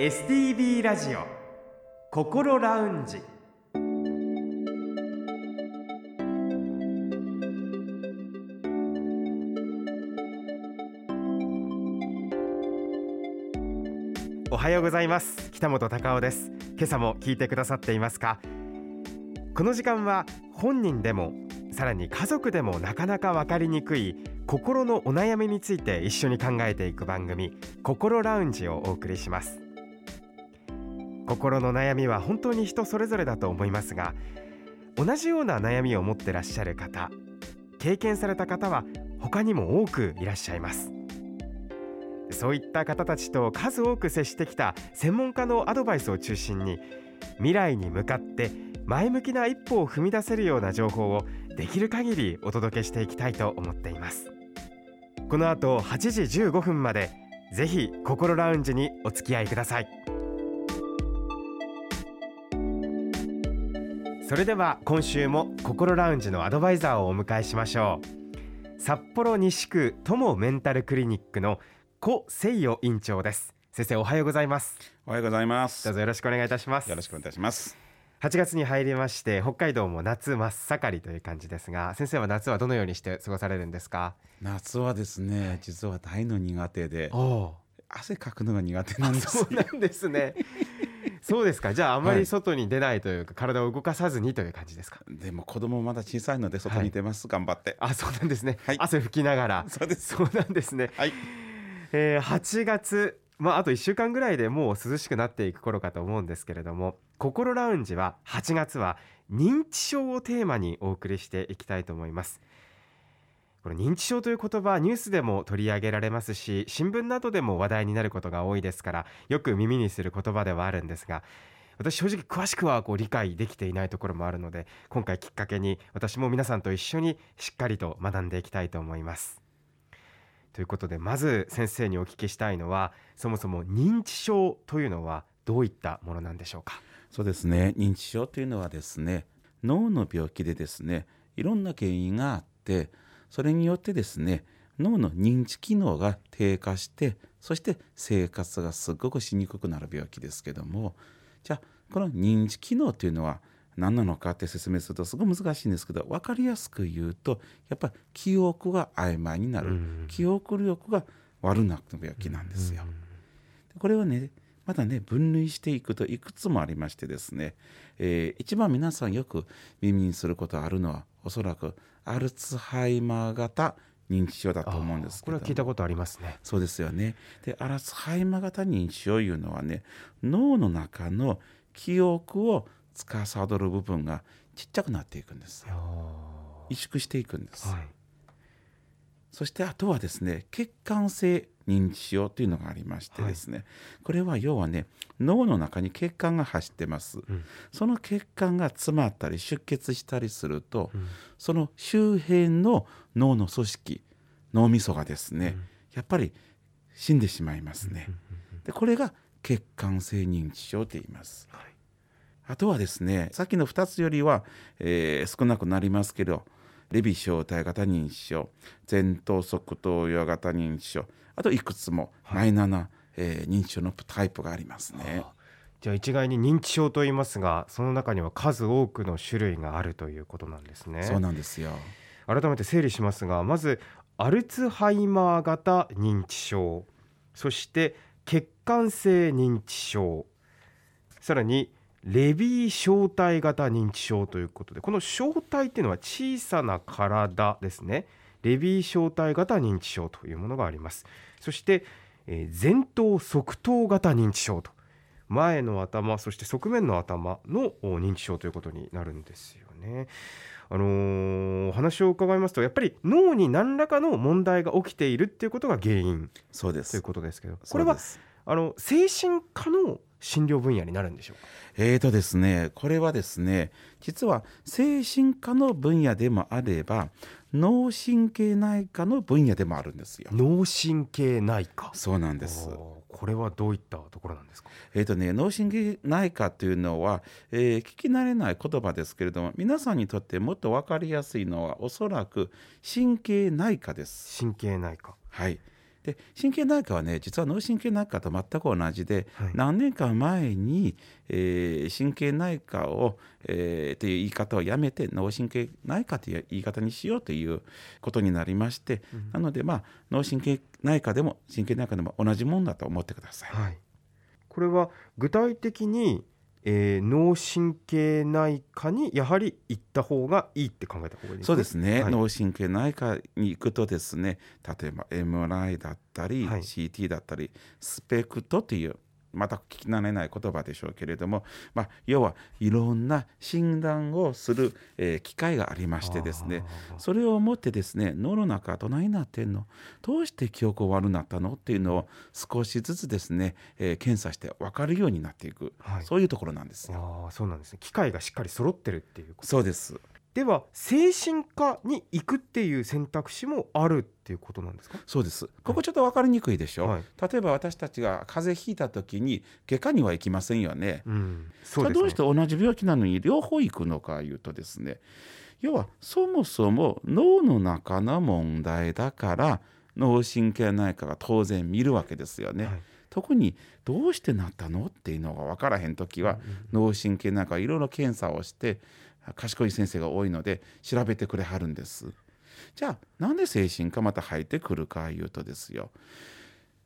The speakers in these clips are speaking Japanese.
STB ラジオ心ラウンジ。おはようございます。北本隆夫です。今朝も聞いてくださっていますか？この時間は本人でもさらに家族でもなかなかわかりにくい心のお悩みについて一緒に考えていく番組心ラウンジをお送りします。心の悩みは本当に人それぞれだと思いますが同じような悩みを持ってらっしゃる方経験された方は他にも多くいらっしゃいます。そういった方たちと数多く接してきた専門家のアドバイスを中心に未来に向かって前向きな一歩を踏み出せるような情報をできる限りお届けしていきたいと思っています。この後8時15分までぜひ心ラウンジにお付き合いください。それでは今週も心ラウンジのアドバイザーをお迎えしましょう。札幌西区友メンタルクリニックの小誠代院長です。先生おはようございます。おはようございます。どうぞよろしくお願いいたします。よろしくお願いいたします。8月に入りまして北海道も夏真っ盛りという感じですが先生は夏はどのようにして過ごされるんですか？夏はですね実は大の苦手でお汗かくのが苦手なんです。そうなんですねそうですか。じゃああまり外に出ないというか、体を動かさずにという感じですか？でも子供まだ小さいので外に出ます、頑張って。あそうなんですね、はい。汗拭きながら。そうです。そうなんですね、はい。えー8月まあ、あと1週間ぐらいでもう涼しくなっていく頃かと思うんですけれども心ラウンジは8月は認知症をテーマにお送りしていきたいと思いますこれ認知症という言葉ニュースでも取り上げられますし新聞などでも話題になることが多いですからよく耳にする言葉ではあるんですが私正直詳しくはこう理解できていないところもあるので今回きっかけに私も皆さんと一緒にしっかりと学んでいきたいと思います。ということでまず先生にお聞きしたいのはそもそも認知症というのはどういったものなんでしょうか？そうですね。認知症というのはですね脳の病気でですねいろんな原因があってそれによってですね脳の認知機能が低下してそして生活がすごくしにくくなる病気ですけどもじゃあこの認知機能というのは何なのかって説明するとすごい難しいんですけど分かりやすく言うとやっぱ記憶が曖昧になる、うん。記憶力が悪くなる病気なんですよ。でこれをねまたね分類していくといくつもありましてですね、えー一番皆さんよく耳にすることあるのはおそらくアルツハイマー型認知症だと思うんですけこれどは聞いたことありますねそうですよね。でアルツハイマー型認知症いうのはね脳の中の記憶を司る部分がちっちゃくなっていくんですよ。萎縮していくんです。はいそしてあとはですね血管性認知症というのがありましてですね、これは要はね脳の中に血管が走ってます、ん。その血管が詰まったり出血したりすると、ん。その周辺の脳の組織脳みそがですね、やっぱり死んでしまいますね、でこれが血管性認知症と言います、はい。あとはですねさっきの2つよりは、えー少なくなりますけどレビ小体型認知症前頭側頭葉型認知症あといくつもマイナーな、えー認知症のタイプがありますね。じゃあ一概に認知症と言いますがその中には数多くの種類があるということなんですね。そうなんですよ。改めて整理しますがまずアルツハイマー型認知症そして血管性認知症さらにレビー小体型認知症ということでこの小体っていうのは小さな体ですね。レビー小体型認知症というものがありますそして、えー前頭側頭型認知症と前の頭そして側面の頭のお認知症ということになるんですよね。あのーお話を伺いますとやっぱり脳に何らかの問題が起きているっていうことが原因そうです。ということですけどこれはあの精神科の診療分野になるんでしょうか？えーとですね、これはですね、実は精神科の分野でもあれば、脳神経内科の分野でもあるんですよ。脳神経内科そうなんです。これはどういったところなんですか？えーとね、脳神経内科というのは、えー聞き慣れない言葉ですけれども皆さんにとってもっと分かりやすいのはおそらく神経内科です。神経内科はい、で神経内科はね実は脳神経内科と全く同じで、はい。何年か前に、えー神経内科を、えーという言い方をやめて脳神経内科という言い方にしようということになりまして、なのでまあ脳神経内科でも神経内科でも同じもんだと思ってください。はい、これは具体的に、えー脳神経内科にやはり行った方がいいって考えた方がいいですそうですね、はい。脳神経内科に行くとですね例えば MRI だったり、はい。CT だったりスペクトというまた聞き慣れない言葉でしょうけれども、まあ、要はいろんな診断をする、えー機会がありましてですねそれをもってですね脳の中どないなってんの？どうして記憶悪くなったの？っていうのを少しずつですね、えー検査して分かるようになっていく、はい。そういうところなんですよ。あーそうなんですね。機械がしっかり揃ってるっていうこと。そうですでは精神科に行くっていう選択肢もあるっていうことなんですか？そうです。ここちょっと分かりにくいでしょ、はい。例えば私たちが風邪ひいた時に外科には行きませんよね。うん。そうね。どうして同じ病気なのに両方行くのかいうとですね要はそもそも脳の中の問題だから脳神経内科が当然見るわけですよね。はい。特にどうしてなったの？っていうのが分からへん時は脳神経内科いろいろ検査をして賢い先生が多いので調べてくれはるんです。じゃあなんで精神科また入ってくるかいうとですよ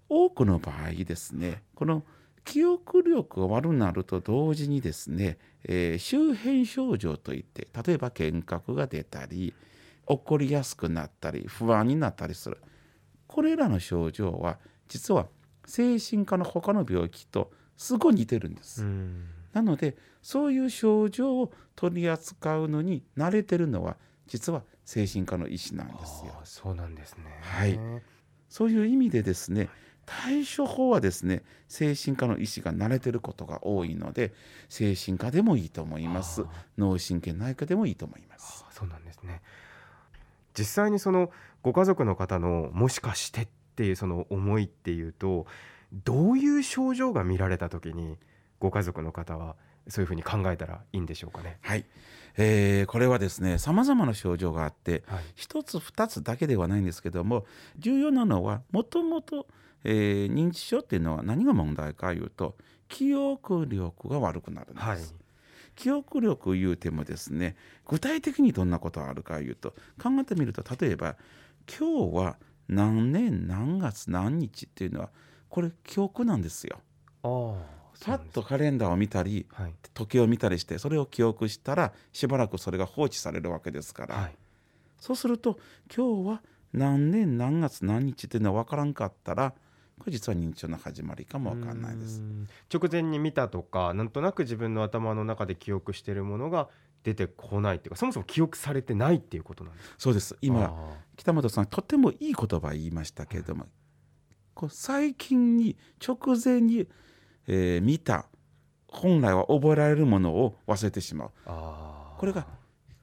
多くの場合ですねこの記憶力が悪くなると同時にですね、えー周辺症状といって例えば幻覚が出たり怒りやすくなったり不安になったりするこれらの症状は実は精神科の他の病気とすごい似てるんです。うんなのでそういう症状を取り扱うのに慣れてるのは実は精神科の医師なんですよ。そうなんですね。はい。そういう意味でですね対処法はですね精神科の医師が慣れてることが多いので精神科でもいいと思います。脳神経内科でもいいと思います。あそうなんですね。実際にそのご家族の方のもしかしてっていうその思いっていうとどういう症状が見られた時にご家族の方はそういうふうに考えたらいいんでしょうかね。はい、えーこれはですねさまざまな症状があってはい、一つ二つだけではないんですけども重要なのはもともとえー認知症っていうのは何が問題かいうと記憶力が悪くなるんです。はい、記憶力言うてもですね具体的にどんなことがあるかいうと考えてみると例えば今日は何年何月何日っていうのはこれ記憶なんですよ。パッとカレンダーを見たりはい。時計を見たりしてそれを記憶したらしばらくそれが放置されるわけですから、はい。そうすると今日は何年何月何日っていうのは分からんかったらこれ実は認知症の始まりかも分かんないです。う。ん。直前に見たとかなんとなく自分の頭の中で記憶しているものが出てこないっていうかそもそも記憶されてないっていうことなんですか？そうです。今あ北本さんとてもいい言葉言いましたけれども、こう最近に直前に、えー見た本来は覚えられるものを忘れてしまう。これが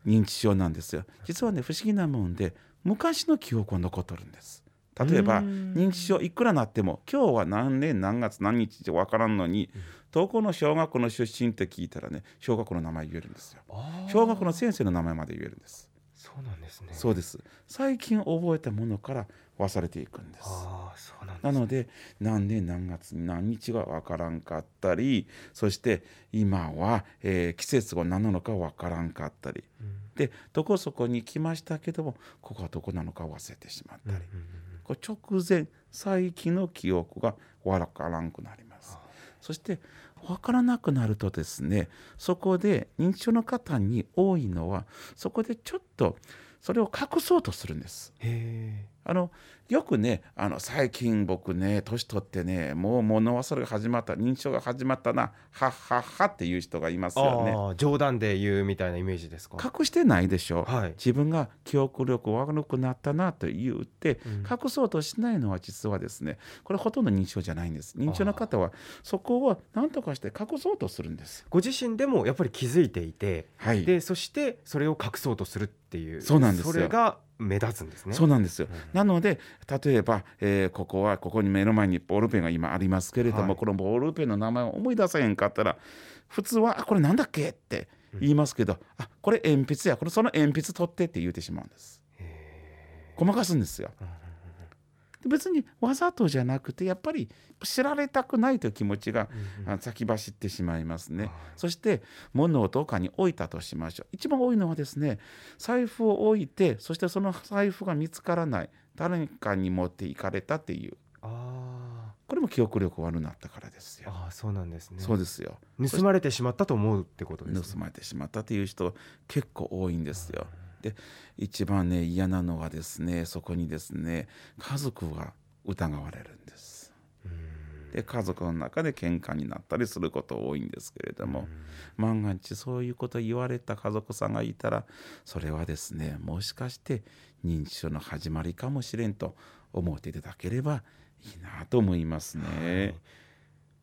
認知症なんですよ。実はね不思議なもんで昔の記憶は残っとるんです。例えばうん。認知症いくらなっても今日は何年何月何日って分からんのにどこの小学校の出身って聞いたらね小学校の名前言えるんですよ。小学校の先生の名前まで言えるんですそうなんですね。そうです。最近覚えたものから忘れていくんです。ああそうなんですなので何年何月何日が分からんかったりそして今は、えー季節が何なのか分からんかったり。うん。でどこそこに来ましたけどもここはどこなのか忘れてしまったり、うんうんうんこれ直前最近の記憶が分からんくなります。そして分からなくなるとですねそこで認知症の方に多いのはそこでちょっとそれを隠そうとするんです。へあのよくねあの最近僕ね年取ってねもう物忘れが始まった認知症が始まったなはっはっはっていう人がいますえよね。ああ冗談で言うみたいなイメージですか？隠してないでしょ、はい。自分が記憶力悪くなったなと言ってうん。隠そうとしないのは実はですねこれほとんど認知症じゃないんです。認知症の方はそこを何とかして隠そうとするんです。ご自身でもやっぱり気づいていてはい。でそしてそれを隠そうとするっていうそうなんですよ。それが目立つんですね。そうなんですよ、うん。なので例えば、えーここはここに目の前にボールペンが今ありますけれども、はい。このボールペンの名前を思い出せへんかったら普通は「あこれなんだっけ?」って言いますけど「あこれ鉛筆やこれその鉛筆取って」って言うてしまうんです。へごまかすんですよ。ーうん別にわざとじゃなくてやっぱり知られたくないという気持ちが、あ先走ってしまいますね。そして物をどっかに置いたとしましょう。一番多いのはですね財布を置いてそしてその財布が見つからない。誰かに持っていかれたっていう。あこれも記憶力悪くなったからですよ。ーあーそうなんですね。そうですよ。盗まれてしまったと思うってことです、ね、盗まれてしまったという人結構多いんですよ。で一番ね嫌なのはですねそこにですね家族が疑われるんです。で家族の中で喧嘩になったりすること多いんですけれども万が一そういうこと言われた家族さんがいたらそれはですねもしかして認知症の始まりかもしれんと思っていただければいいなと思いますね。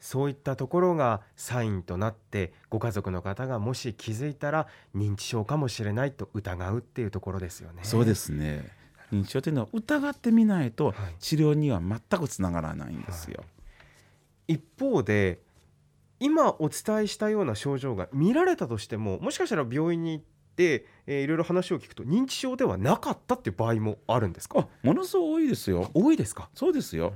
そういったところがサインとなってご家族の方がもし気づいたら認知症かもしれないと疑うっていうところですよね。そうですね認知症というのは疑ってみないとはい治療には全くつながらないんですよ。一方で今お伝えしたような症状が見られたとしてももしかしたら病院に行って、えーいろいろ話を聞くと認知症ではなかったっていう場合もあるんですか？あものすごい多いですよ。多いですか？そうですよ。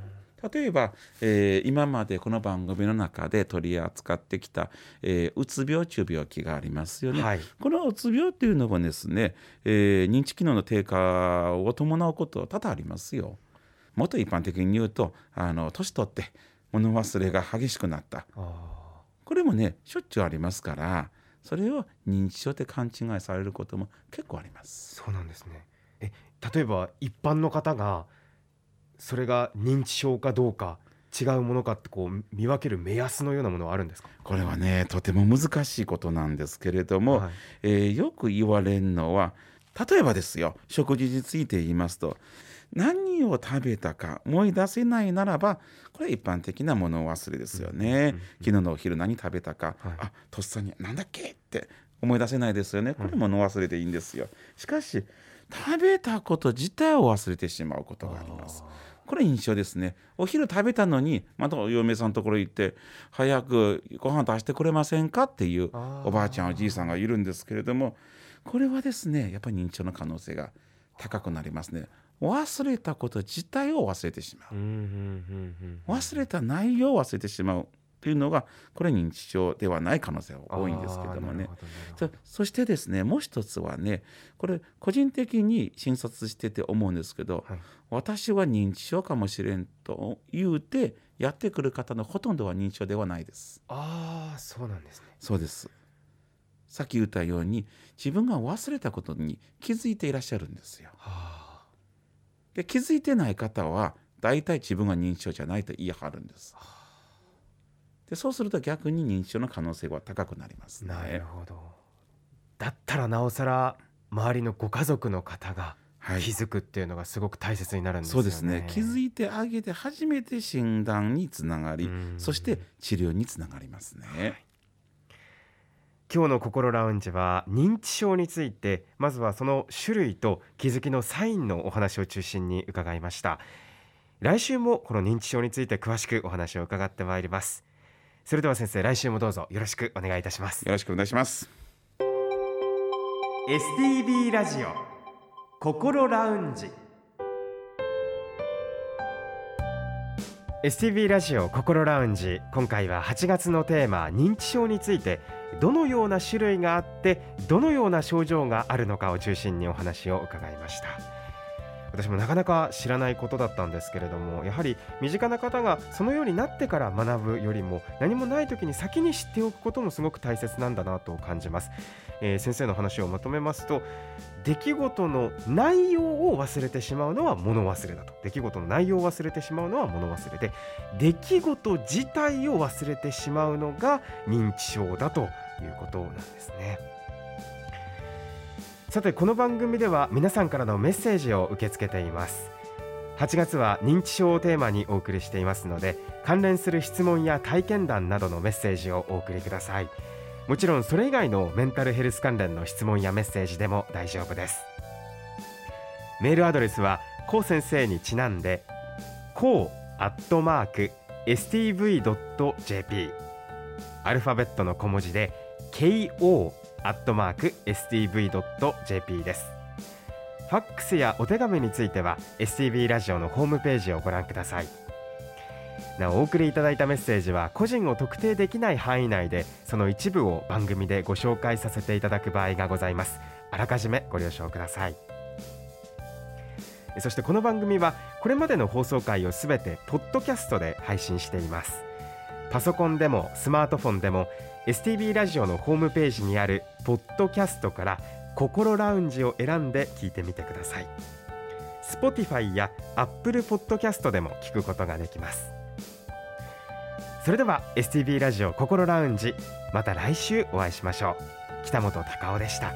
例えば、えー今までこの番組の中で取り扱ってきた、えーうつ病という病気がありますよね。はいこのうつ病っていうのもですね、えー認知機能の低下を伴うことは多々ありますよ。もっと一般的に言うとあの年取って物忘れが激しくなったあこれもねしょっちゅうありますからそれを認知症って勘違いされることも結構あります。そうなんですねえ例えば一般の方がそれが認知症かどうか違うものかってこう見分ける目安のようなものはあるんですか？これはねとても難しいことなんですけれども、はい。えーよく言われるのは例えばですよ食事について言いますと何を食べたか思い出せないならばこれは一般的な物忘れですよね、昨日のお昼何食べたか、はい。あとっさに何だっけって思い出せないですよね。これ物忘れでいいんですよ。しかし食べたこと自体を忘れてしまうことがありますこれ印象ですね。お昼食べたのにまたお嫁さんのところ行って早くご飯出してくれませんか？っていうおばあちゃんおじいさんがいるんですけれどもこれはですねやっぱり認知症の可能性が高くなりますね。忘れたこと自体を忘れてしまう。忘れた内容を忘れてしまうというのがこれ認知症ではない可能性が多いんですけどもねそそしてですねもう一つはねこれ個人的に診察してて思うんですけど、はい私は認知症かもしれんと言うてやってくる方のほとんどは認知症ではないです。ああそうなんですねそうです。さっき言ったように自分が忘れたことに気づいていらっしゃるんですよ。はで気づいてない方は大体自分が認知症じゃないと言い張るんです。でそうすると逆に認知症の可能性は高くなりますあなるね。ほど。だったらなおさら周りのご家族の方がはい。気づくっていうのがすごく大切になるんですよね。そうですね。気づいてあげて初めて診断につながりうん。そして治療につながりますね。今日の心ラウンジは認知症についてまずはその種類と気づきのサインのお話を中心に伺いました。来週もこの認知症について詳しくお話を伺ってまいりますそれでは先生来週もどうぞよろしくお願いいたします。よろしくお願いします。STB ラジオ心ラウンジ。STB ラジオ心ラウンジ。今回は8月のテーマ認知症についてどのような種類があってどのような症状があるのかを中心にお話を伺いました私もなかなか知らないことだったんですけれどもやはり身近な方がそのようになってから学ぶよりも何もない時に先に知っておくこともすごく大切なんだなと感じます、えー先生の話をまとめますと出来事の内容を忘れてしまうのは物忘れだと。出来事の内容を忘れてしまうのは物忘れで出来事自体を忘れてしまうのが認知症だということなんですね。さてこの番組では皆さんからのメッセージを受け付けています。8月は認知症をテーマにお送りしていますので関連する質問や体験談などのメッセージをお送りください。もちろんそれ以外のメンタルヘルス関連の質問やメッセージでも大丈夫です。メールアドレスはこう先生にちなんでこうアットマーク stv.jp アルファベットの小文字で ko アットマーク stv.jp です。ファックスやお手紙については STB ラジオのホームページをご覧ください。なおお送りいただいたメッセージは個人を特定できない範囲内でその一部を番組でご紹介させていただく場合がございます。あらかじめご了承ください。そしてこの番組はこれまでの放送回をすべてポッドキャストで配信しています。パソコンでもスマートフォンでも STB ラジオのホームページにあるポッドキャストから心ラウンジを選んで聞いてみてください。Spotify や Apple Podcast でも聞くことができます。それでは STB ラジオ心ラウンジまた来週お会いしましょう。北本隆夫でした。